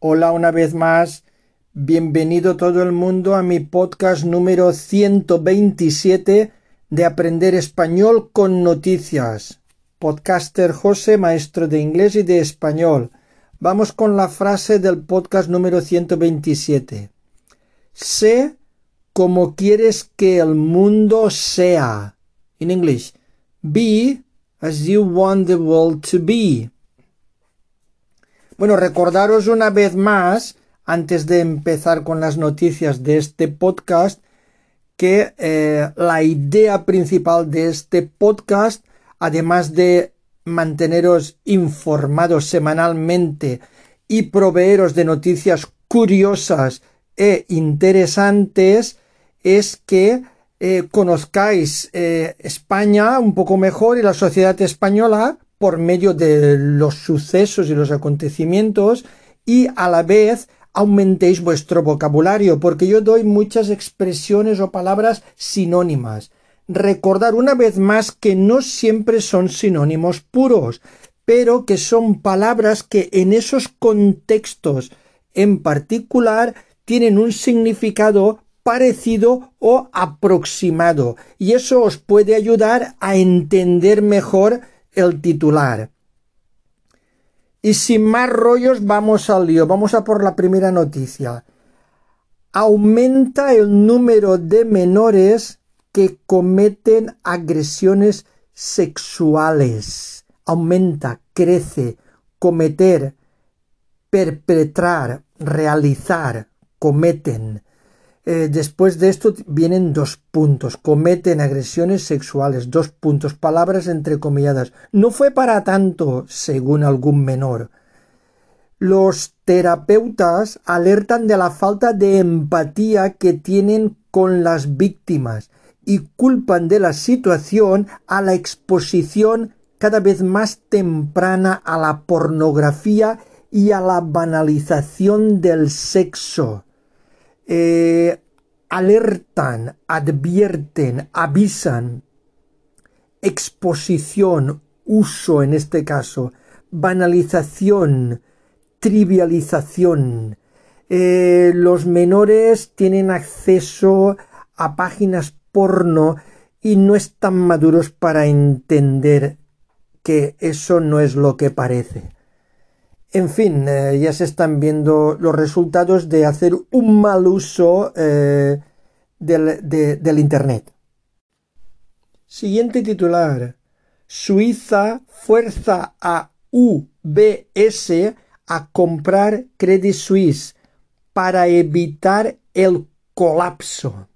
Hola una vez más. Bienvenido todo el mundo a mi podcast número 127 de Aprender Español con Noticias. Podcaster José, maestro de inglés y de español. Vamos con la frase del podcast número 127. Sé como quieres que el mundo sea. In English, be as you want the world to be. Bueno, recordaros una vez más, antes de empezar con las noticias de este podcast, que eh, la idea principal de este podcast, además de manteneros informados semanalmente y proveeros de noticias curiosas e interesantes, es que eh, conozcáis eh, España un poco mejor y la sociedad española por medio de los sucesos y los acontecimientos y a la vez aumentéis vuestro vocabulario, porque yo doy muchas expresiones o palabras sinónimas. Recordar una vez más que no siempre son sinónimos puros, pero que son palabras que en esos contextos en particular tienen un significado parecido o aproximado, y eso os puede ayudar a entender mejor el titular. Y sin más rollos vamos al lío, vamos a por la primera noticia. Aumenta el número de menores que cometen agresiones sexuales. Aumenta, crece, cometer, perpetrar, realizar, cometen. Eh, después de esto vienen dos puntos. Cometen agresiones sexuales. Dos puntos. Palabras entrecomilladas. No fue para tanto, según algún menor. Los terapeutas alertan de la falta de empatía que tienen con las víctimas y culpan de la situación a la exposición cada vez más temprana a la pornografía y a la banalización del sexo. Eh, alertan, advierten, avisan, exposición, uso en este caso, banalización, trivialización. Eh, los menores tienen acceso a páginas porno y no están maduros para entender que eso no es lo que parece. En fin, eh, ya se están viendo los resultados de hacer un mal uso eh, del, Internet. Siguiente titular. Suiza fuerza a UBS a comprar Credit Suisse para evitar el colapso.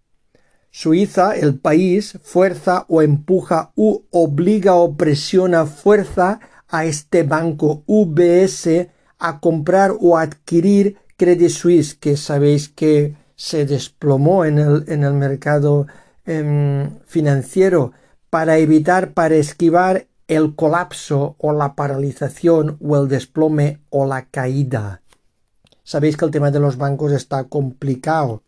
Suiza, el país, fuerza o empuja u obliga o presiona fuerza a este banco UBS a comprar o adquirir Credit Suisse, que sabéis que se desplomó en el, en el mercado em, financiero para evitar, para esquivar el colapso o la paralización o el desplome o la caída. Sabéis que el tema de los bancos está complicado.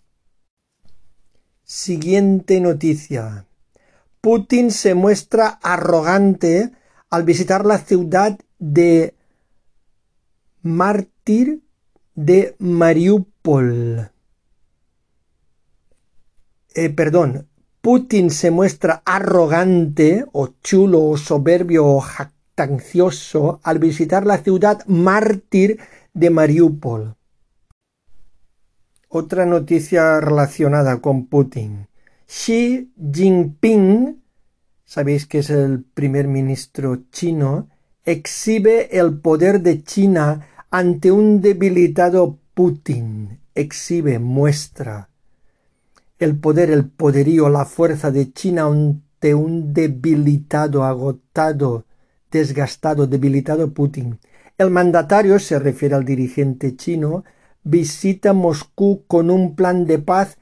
Siguiente noticia. Putin se muestra arrogante al visitar la ciudad de mártir de Mariupol. Eh, perdón, Putin se muestra arrogante o chulo o soberbio o jactancioso al visitar la ciudad mártir de Mariupol. Otra noticia relacionada con Putin. Xi Jinping sabéis que es el primer ministro chino, exhibe el poder de China ante un debilitado Putin, exhibe, muestra el poder, el poderío, la fuerza de China ante un debilitado, agotado, desgastado, debilitado Putin. El mandatario, se refiere al dirigente chino, visita Moscú con un plan de paz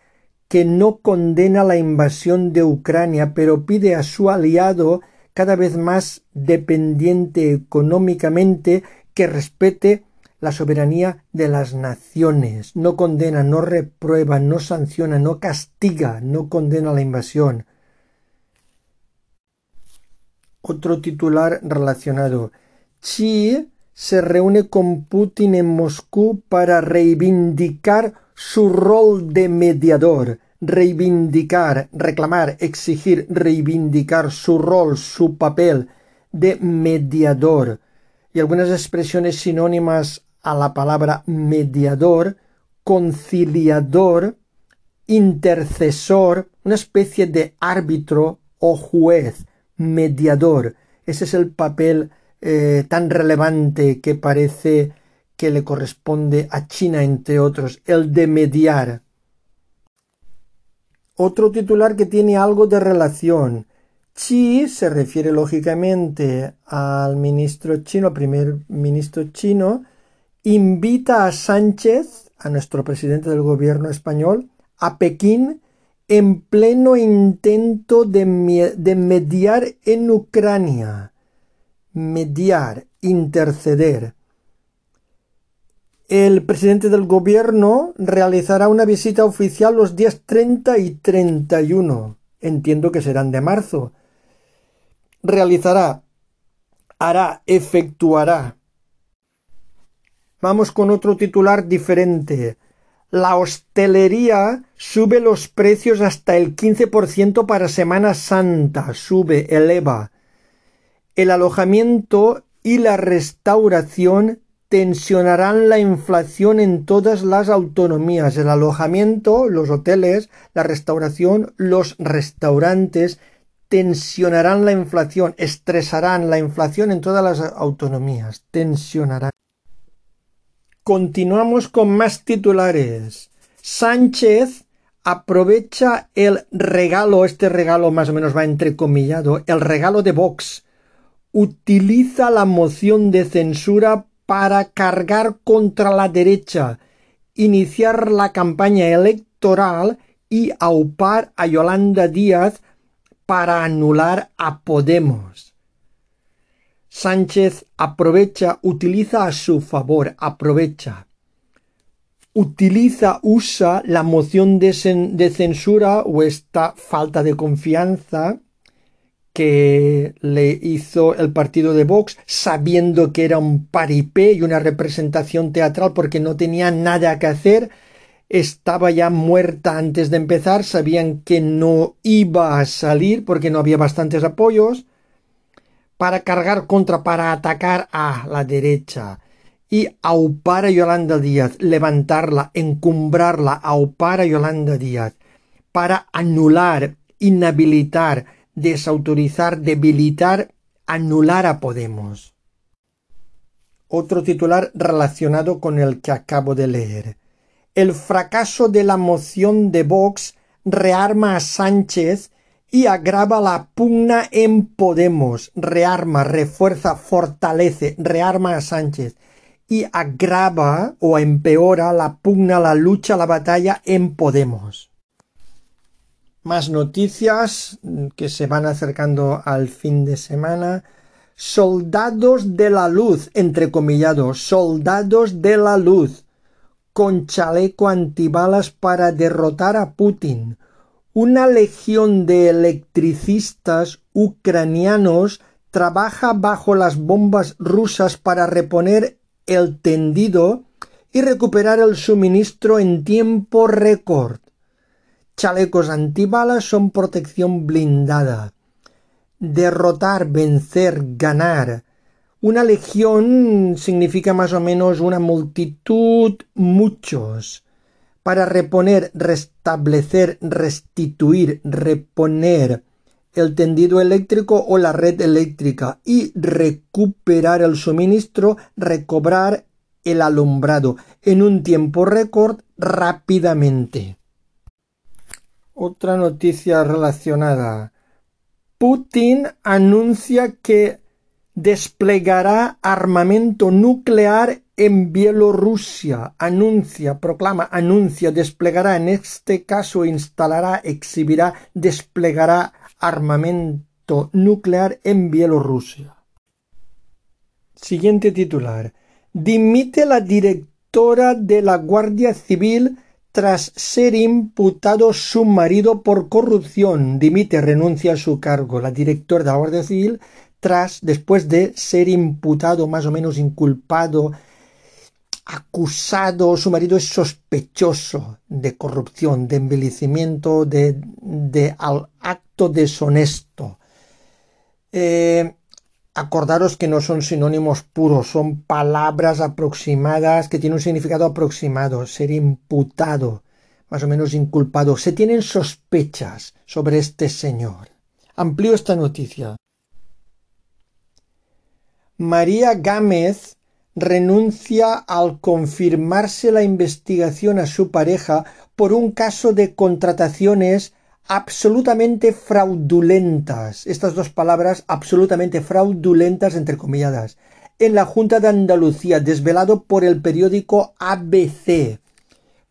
que no condena la invasión de Ucrania, pero pide a su aliado cada vez más dependiente económicamente que respete la soberanía de las naciones. No condena, no reprueba, no sanciona, no castiga, no condena la invasión. Otro titular relacionado. Xi se reúne con Putin en Moscú para reivindicar su rol de mediador, reivindicar, reclamar, exigir, reivindicar su rol, su papel de mediador. Y algunas expresiones sinónimas a la palabra mediador, conciliador, intercesor, una especie de árbitro o juez, mediador. Ese es el papel eh, tan relevante que parece que le corresponde a China, entre otros, el de mediar. Otro titular que tiene algo de relación. Xi se refiere lógicamente al ministro chino, primer ministro chino, invita a Sánchez, a nuestro presidente del gobierno español, a Pekín en pleno intento de, mediar en Ucrania. Mediar, interceder. El presidente del gobierno realizará una visita oficial los días 30 y 31. Entiendo que serán de marzo. Realizará, hará, efectuará. Vamos con otro titular diferente. La hostelería sube los precios hasta el 15% para Semana Santa, sube, eleva. El alojamiento y la restauración tensionarán la inflación en todas las autonomías. El alojamiento, los hoteles, la restauración, los restaurantes tensionarán la inflación, estresarán la inflación en todas las autonomías, tensionarán. Continuamos con más titulares. Sánchez aprovecha el regalo, este regalo más o menos va entrecomillado, el regalo de Vox. Utiliza la moción de censura para cargar contra la derecha, iniciar la campaña electoral y aupar a Yolanda Díaz para anular a Podemos. Sánchez aprovecha, utiliza a su favor, aprovecha, utiliza, usa la moción de, censura o esta falta de confianza que le hizo el partido de Vox sabiendo que era un paripé y una representación teatral porque no tenía nada que hacer, estaba ya muerta antes de empezar, sabían que no iba a salir porque no había bastantes apoyos, para cargar contra, para atacar a la derecha y aupar a Yolanda Díaz, levantarla, encumbrarla, aupar a Yolanda Díaz, para anular, inhabilitar, desautorizar, debilitar, anular a Podemos. Otro titular relacionado con el que acabo de leer. El fracaso de la moción de Vox rearma a Sánchez y agrava la pugna en Podemos, rearma, refuerza, fortalece, rearma a Sánchez y agrava o empeora la pugna, la lucha, la batalla en Podemos. Más noticias que se van acercando al fin de semana. Soldados de la luz, entrecomillados, soldados de la luz, con chaleco antibalas para derrotar a Putin una legión de electricistas ucranianos trabaja bajo las bombas rusas para reponer el tendido y recuperar el suministro en tiempo récord. Chalecos antibalas son protección blindada. Derrotar, vencer, ganar. Una legión significa más o menos una multitud, muchos para reponer, restablecer, restituir, reponer el tendido eléctrico o la red eléctrica y recuperar el suministro, recobrar el alumbrado en un tiempo récord rápidamente. Otra noticia relacionada. Putin anuncia que desplegará armamento nuclear en Bielorrusia anuncia, proclama, anuncia, desplegará, en este caso instalará, exhibirá, desplegará armamento nuclear en Bielorrusia. Siguiente titular. Dimite la directora de la Guardia Civil tras ser imputado su marido por corrupción. Dimite, renuncia a su cargo. La directora de la Guardia Civil tras, después de ser imputado, más o menos inculpado, acusado, su marido es sospechoso de corrupción, de envilecimiento, de, de acto deshonesto. Eh, acordaros que no son sinónimos puros, son palabras aproximadas que tienen un significado aproximado, ser imputado, más o menos inculpado. Se tienen sospechas sobre este señor. Amplío esta noticia. María Gámez renuncia al confirmarse la investigación a su pareja por un caso de contrataciones absolutamente fraudulentas. Estas dos palabras, absolutamente fraudulentas, entrecomilladas. En la Junta de Andalucía, desvelado por el periódico ABC.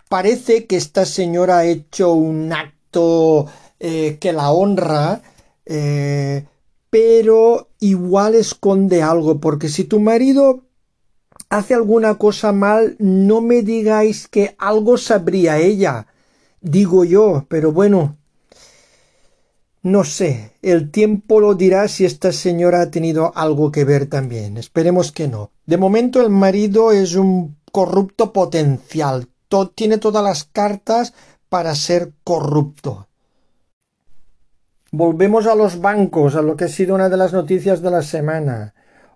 Parece que esta señora ha hecho un acto eh, que la honra, eh, pero igual esconde algo, porque si tu marido hace alguna cosa mal, no me digáis que algo sabría ella, digo yo, pero bueno, no sé, el tiempo lo dirá si esta señora ha tenido algo que ver también. Esperemos que no. De momento el marido es un corrupto potencial. tiene todas las cartas para ser corrupto. Volvemos a los bancos, a lo que ha sido una de las noticias de la semana.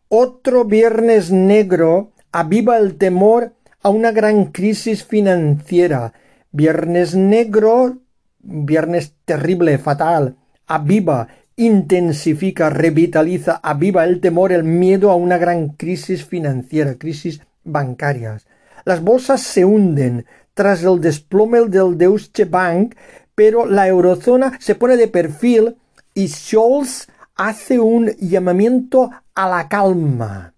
Otro viernes negro aviva el temor a una gran crisis financiera. Viernes negro, viernes terrible, fatal aviva, intensifica, revitaliza, aviva el temor, el miedo a una gran crisis financiera, crisis bancarias. Las bolsas se hunden tras el desplome del Deutsche Bank, pero la eurozona se pone de perfil y Scholz hace un llamamiento a la calma.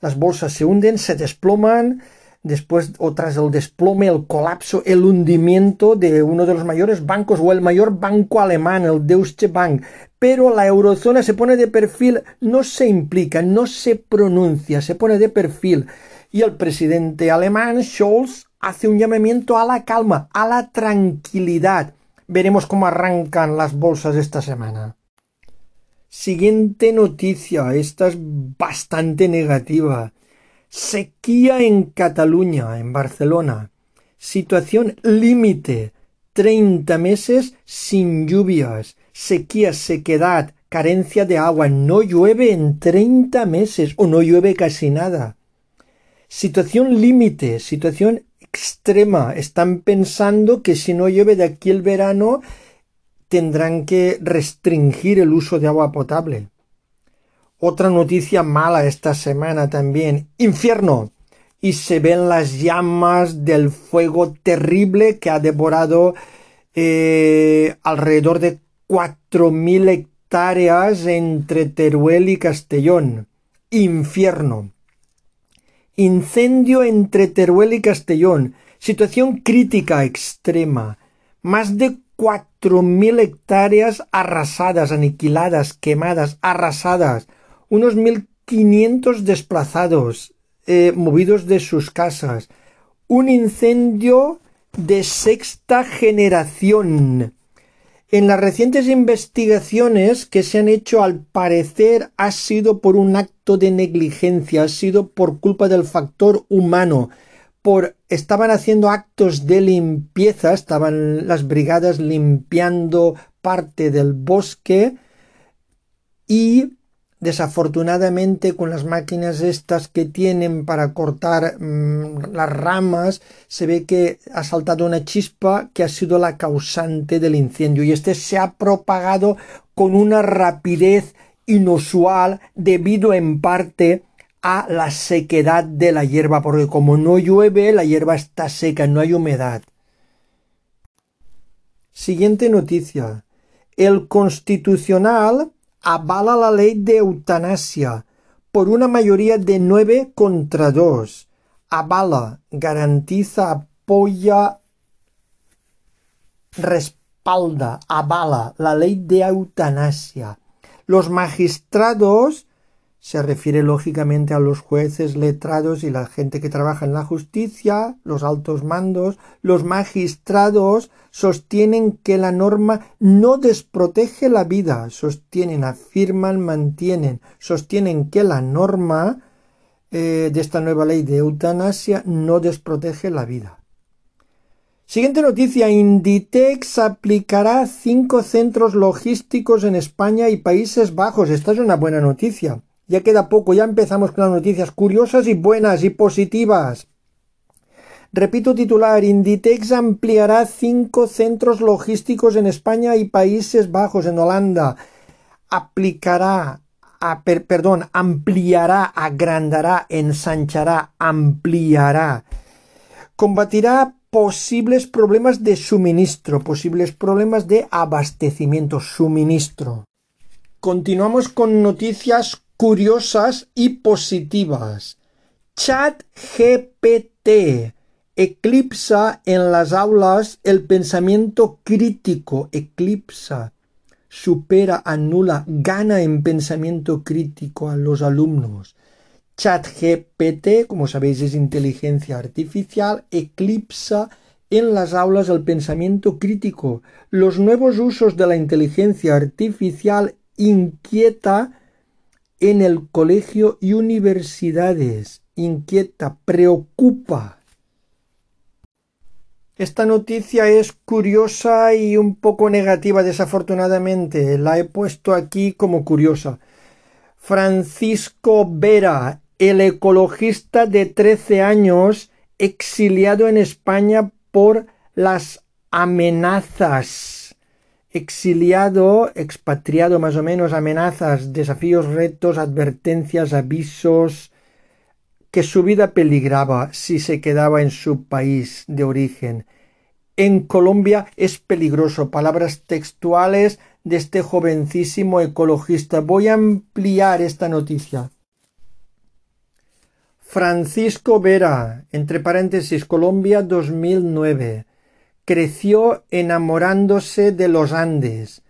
Las bolsas se hunden, se desploman, después o tras el desplome, el colapso, el hundimiento de uno de los mayores bancos o el mayor banco alemán, el Deutsche Bank. Pero la eurozona se pone de perfil, no se implica, no se pronuncia, se pone de perfil. Y el presidente alemán, Scholz, hace un llamamiento a la calma, a la tranquilidad. Veremos cómo arrancan las bolsas esta semana. Siguiente noticia, esta es bastante negativa. Sequía en Cataluña, en Barcelona. Situación límite. 30 meses sin lluvias. Sequía, sequedad, carencia de agua. No llueve en 30 meses o no llueve casi nada. Situación límite, situación extrema. Están pensando que si no llueve de aquí el verano tendrán que restringir el uso de agua potable. Otra noticia mala esta semana también. Infierno. Y se ven las llamas del fuego terrible que ha devorado eh, alrededor de cuatro mil hectáreas entre Teruel y Castellón. Infierno. Incendio entre Teruel y Castellón. Situación crítica extrema. Más de cuatro mil hectáreas arrasadas, aniquiladas, quemadas, arrasadas unos 1.500 desplazados, eh, movidos de sus casas, un incendio de sexta generación. En las recientes investigaciones que se han hecho al parecer ha sido por un acto de negligencia, ha sido por culpa del factor humano, por estaban haciendo actos de limpieza, estaban las brigadas limpiando parte del bosque y Desafortunadamente con las máquinas estas que tienen para cortar mm, las ramas se ve que ha saltado una chispa que ha sido la causante del incendio y este se ha propagado con una rapidez inusual debido en parte a la sequedad de la hierba porque como no llueve la hierba está seca, no hay humedad. Siguiente noticia. El constitucional avala la ley de eutanasia por una mayoría de nueve contra dos. Avala, garantiza, apoya, respalda, avala la ley de eutanasia. Los magistrados se refiere lógicamente a los jueces, letrados y la gente que trabaja en la justicia, los altos mandos, los magistrados sostienen que la norma no desprotege la vida, sostienen, afirman, mantienen, sostienen que la norma eh, de esta nueva ley de eutanasia no desprotege la vida. Siguiente noticia. Inditex aplicará cinco centros logísticos en España y Países Bajos. Esta es una buena noticia. Ya queda poco, ya empezamos con las noticias curiosas y buenas y positivas. Repito titular, Inditex ampliará cinco centros logísticos en España y Países Bajos, en Holanda. Aplicará, perdón, ampliará, agrandará, ensanchará, ampliará. Combatirá posibles problemas de suministro, posibles problemas de abastecimiento, suministro. Continuamos con noticias curiosas y positivas. Chat GPT eclipsa en las aulas el pensamiento crítico, eclipsa, supera, anula, gana en pensamiento crítico a los alumnos. Chat GPT, como sabéis, es inteligencia artificial, eclipsa en las aulas el pensamiento crítico. Los nuevos usos de la inteligencia artificial inquieta en el colegio y universidades. Inquieta, preocupa. Esta noticia es curiosa y un poco negativa, desafortunadamente. La he puesto aquí como curiosa. Francisco Vera, el ecologista de 13 años, exiliado en España por las amenazas exiliado, expatriado más o menos, amenazas, desafíos, retos, advertencias, avisos, que su vida peligraba si se quedaba en su país de origen. En Colombia es peligroso. Palabras textuales de este jovencísimo ecologista. Voy a ampliar esta noticia. Francisco Vera, entre paréntesis, Colombia 2009 creció enamorándose de los Andes,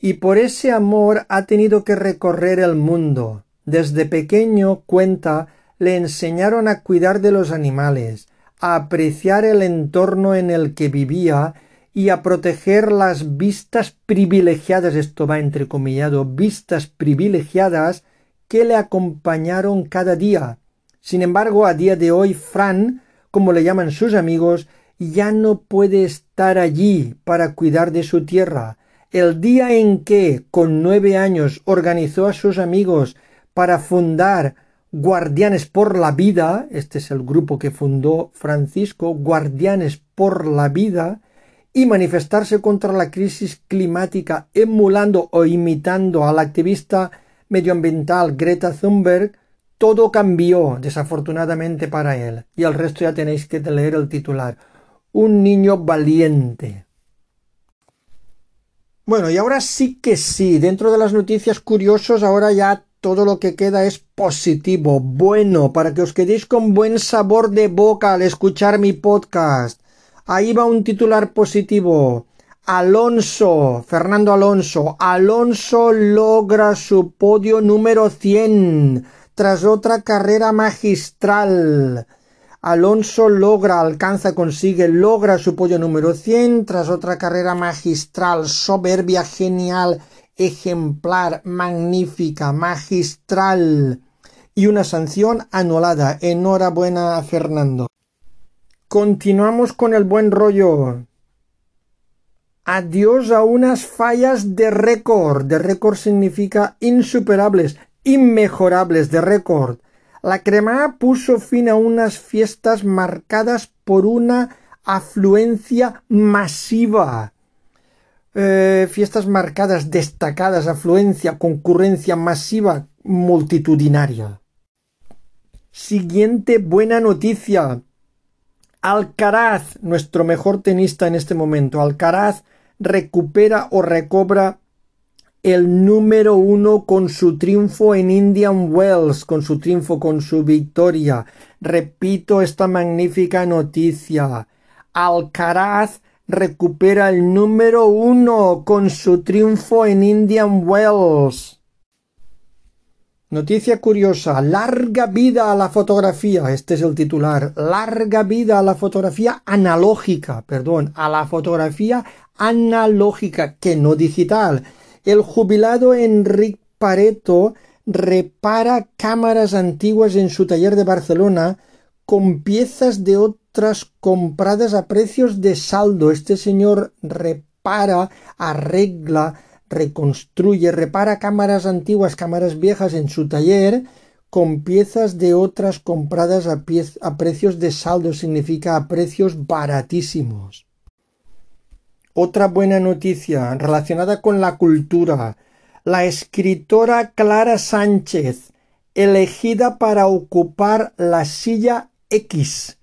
y por ese amor ha tenido que recorrer el mundo. Desde pequeño, cuenta, le enseñaron a cuidar de los animales, a apreciar el entorno en el que vivía y a proteger las vistas privilegiadas, esto va entrecomillado, vistas privilegiadas que le acompañaron cada día. Sin embargo, a día de hoy, Fran, como le llaman sus amigos, ya no puede estar allí para cuidar de su tierra. El día en que, con nueve años, organizó a sus amigos para fundar Guardianes por la Vida, este es el grupo que fundó Francisco, Guardianes por la Vida, y manifestarse contra la crisis climática emulando o imitando al activista medioambiental Greta Thunberg, todo cambió desafortunadamente para él. Y al resto ya tenéis que leer el titular un niño valiente. Bueno, y ahora sí que sí, dentro de las noticias curiosas, ahora ya todo lo que queda es positivo, bueno, para que os quedéis con buen sabor de boca al escuchar mi podcast. Ahí va un titular positivo. Alonso, Fernando Alonso, Alonso logra su podio número 100 tras otra carrera magistral. Alonso logra, alcanza, consigue, logra su pollo número 100 tras otra carrera magistral, soberbia, genial, ejemplar, magnífica, magistral y una sanción anulada. Enhorabuena, Fernando. Continuamos con el buen rollo. Adiós a unas fallas de récord. De récord significa insuperables, inmejorables de récord. La crema puso fin a unas fiestas marcadas por una afluencia masiva. Eh, fiestas marcadas, destacadas, afluencia, concurrencia masiva, multitudinaria. Siguiente buena noticia. Alcaraz, nuestro mejor tenista en este momento, Alcaraz recupera o recobra el número uno con su triunfo en Indian Wells, con su triunfo, con su victoria. Repito esta magnífica noticia. Alcaraz recupera el número uno con su triunfo en Indian Wells. Noticia curiosa, larga vida a la fotografía, este es el titular, larga vida a la fotografía analógica, perdón, a la fotografía analógica, que no digital. El jubilado Enrique Pareto repara cámaras antiguas en su taller de Barcelona con piezas de otras compradas a precios de saldo. Este señor repara, arregla, reconstruye, repara cámaras antiguas, cámaras viejas en su taller con piezas de otras compradas a, a precios de saldo, significa a precios baratísimos. Otra buena noticia relacionada con la cultura. La escritora Clara Sánchez, elegida para ocupar la silla X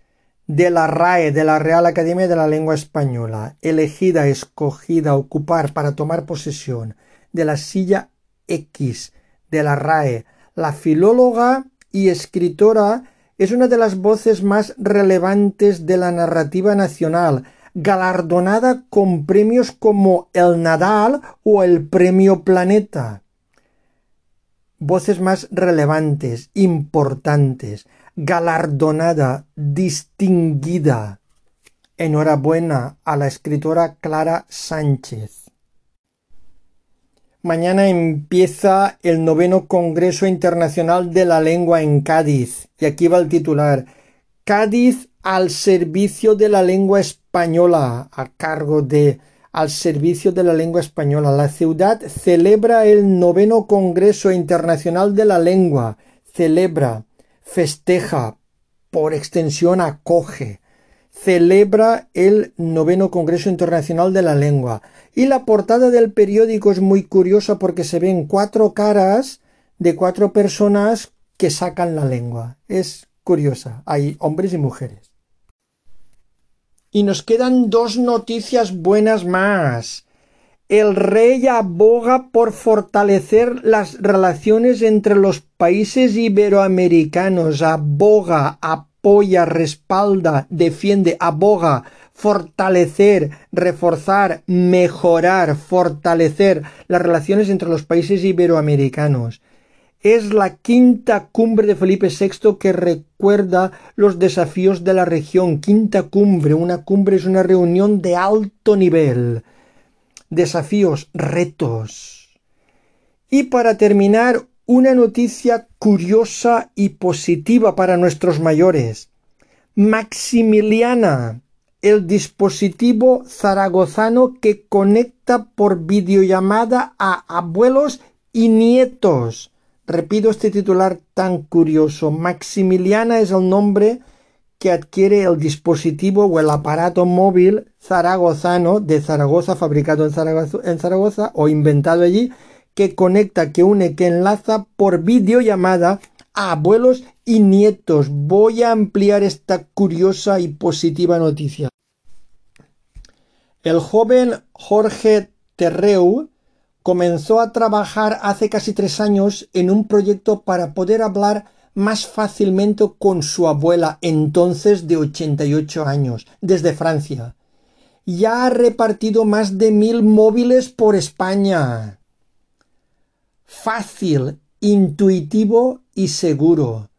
de la RAE, de la Real Academia de la Lengua Española, elegida, escogida, ocupar para tomar posesión de la silla X de la RAE. La filóloga y escritora es una de las voces más relevantes de la narrativa nacional, galardonada con premios como el Nadal o el Premio Planeta. Voces más relevantes, importantes galardonada, distinguida. Enhorabuena a la escritora Clara Sánchez. Mañana empieza el noveno Congreso Internacional de la Lengua en Cádiz. Y aquí va el titular. Cádiz al servicio de la lengua española, a cargo de al servicio de la lengua española. La ciudad celebra el noveno Congreso Internacional de la Lengua. Celebra festeja, por extensión acoge, celebra el noveno Congreso Internacional de la Lengua. Y la portada del periódico es muy curiosa porque se ven cuatro caras de cuatro personas que sacan la lengua. Es curiosa. Hay hombres y mujeres. Y nos quedan dos noticias buenas más. El rey aboga por fortalecer las relaciones entre los países iberoamericanos. Aboga, apoya, respalda, defiende, aboga, fortalecer, reforzar, mejorar, fortalecer las relaciones entre los países iberoamericanos. Es la quinta cumbre de Felipe VI que recuerda los desafíos de la región. Quinta cumbre. Una cumbre es una reunión de alto nivel desafíos, retos. Y para terminar, una noticia curiosa y positiva para nuestros mayores. Maximiliana, el dispositivo zaragozano que conecta por videollamada a abuelos y nietos. Repito este titular tan curioso. Maximiliana es el nombre que adquiere el dispositivo o el aparato móvil zaragozano de Zaragoza, fabricado en Zaragoza, o inventado allí, que conecta, que une, que enlaza por videollamada a abuelos y nietos. Voy a ampliar esta curiosa y positiva noticia. El joven Jorge Terreu comenzó a trabajar hace casi tres años en un proyecto para poder hablar más fácilmente con su abuela, entonces de 88 años, desde Francia. Ya ha repartido más de mil móviles por España. Fácil, intuitivo y seguro.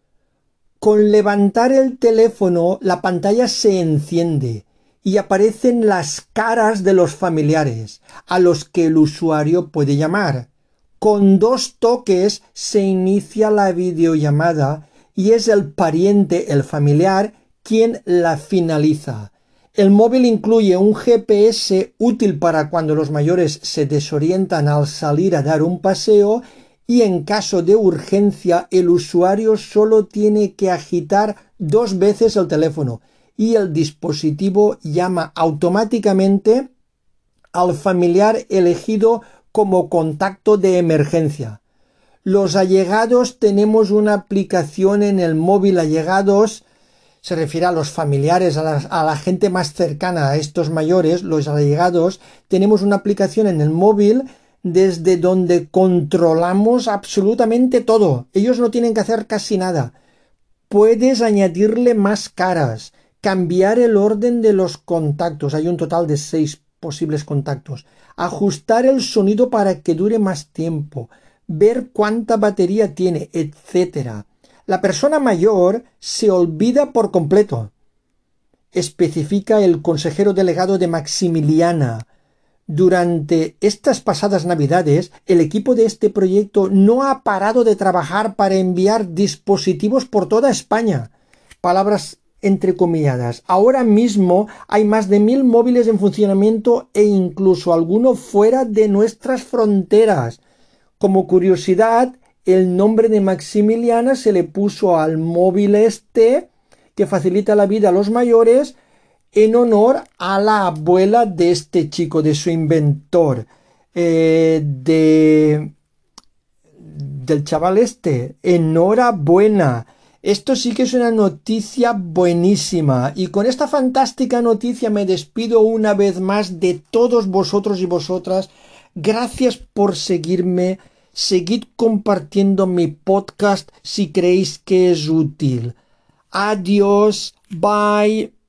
Con levantar el teléfono la pantalla se enciende y aparecen las caras de los familiares a los que el usuario puede llamar. Con dos toques se inicia la videollamada y es el pariente, el familiar, quien la finaliza. El móvil incluye un GPS útil para cuando los mayores se desorientan al salir a dar un paseo y en caso de urgencia el usuario solo tiene que agitar dos veces el teléfono y el dispositivo llama automáticamente al familiar elegido como contacto de emergencia. Los allegados tenemos una aplicación en el móvil allegados se refiere a los familiares, a la, a la, gente más cercana a estos mayores, los allegados, tenemos una aplicación en el móvil desde donde controlamos absolutamente todo. Ellos no tienen que hacer casi nada. Puedes añadirle más caras, cambiar el orden de los contactos. Hay un total de seis posibles contactos ajustar el sonido para que dure más tiempo, ver cuánta batería tiene, etc. La persona mayor se olvida por completo. Especifica el consejero delegado de Maximiliana. Durante estas pasadas navidades, el equipo de este proyecto no ha parado de trabajar para enviar dispositivos por toda España. Palabras entrecomilladas. Ahora mismo hay más de mil móviles en funcionamiento e incluso alguno fuera de nuestras fronteras. Como curiosidad, el nombre de Maximiliana se le puso al móvil este que facilita la vida a los mayores en honor a la abuela de este chico, de su inventor, eh, de del chaval este. Enhorabuena. Esto sí que es una noticia buenísima. Y con esta fantástica noticia me despido una vez más de todos vosotros y vosotras. Gracias por seguirme. Seguid compartiendo mi podcast si creéis que es útil. Adiós. Bye.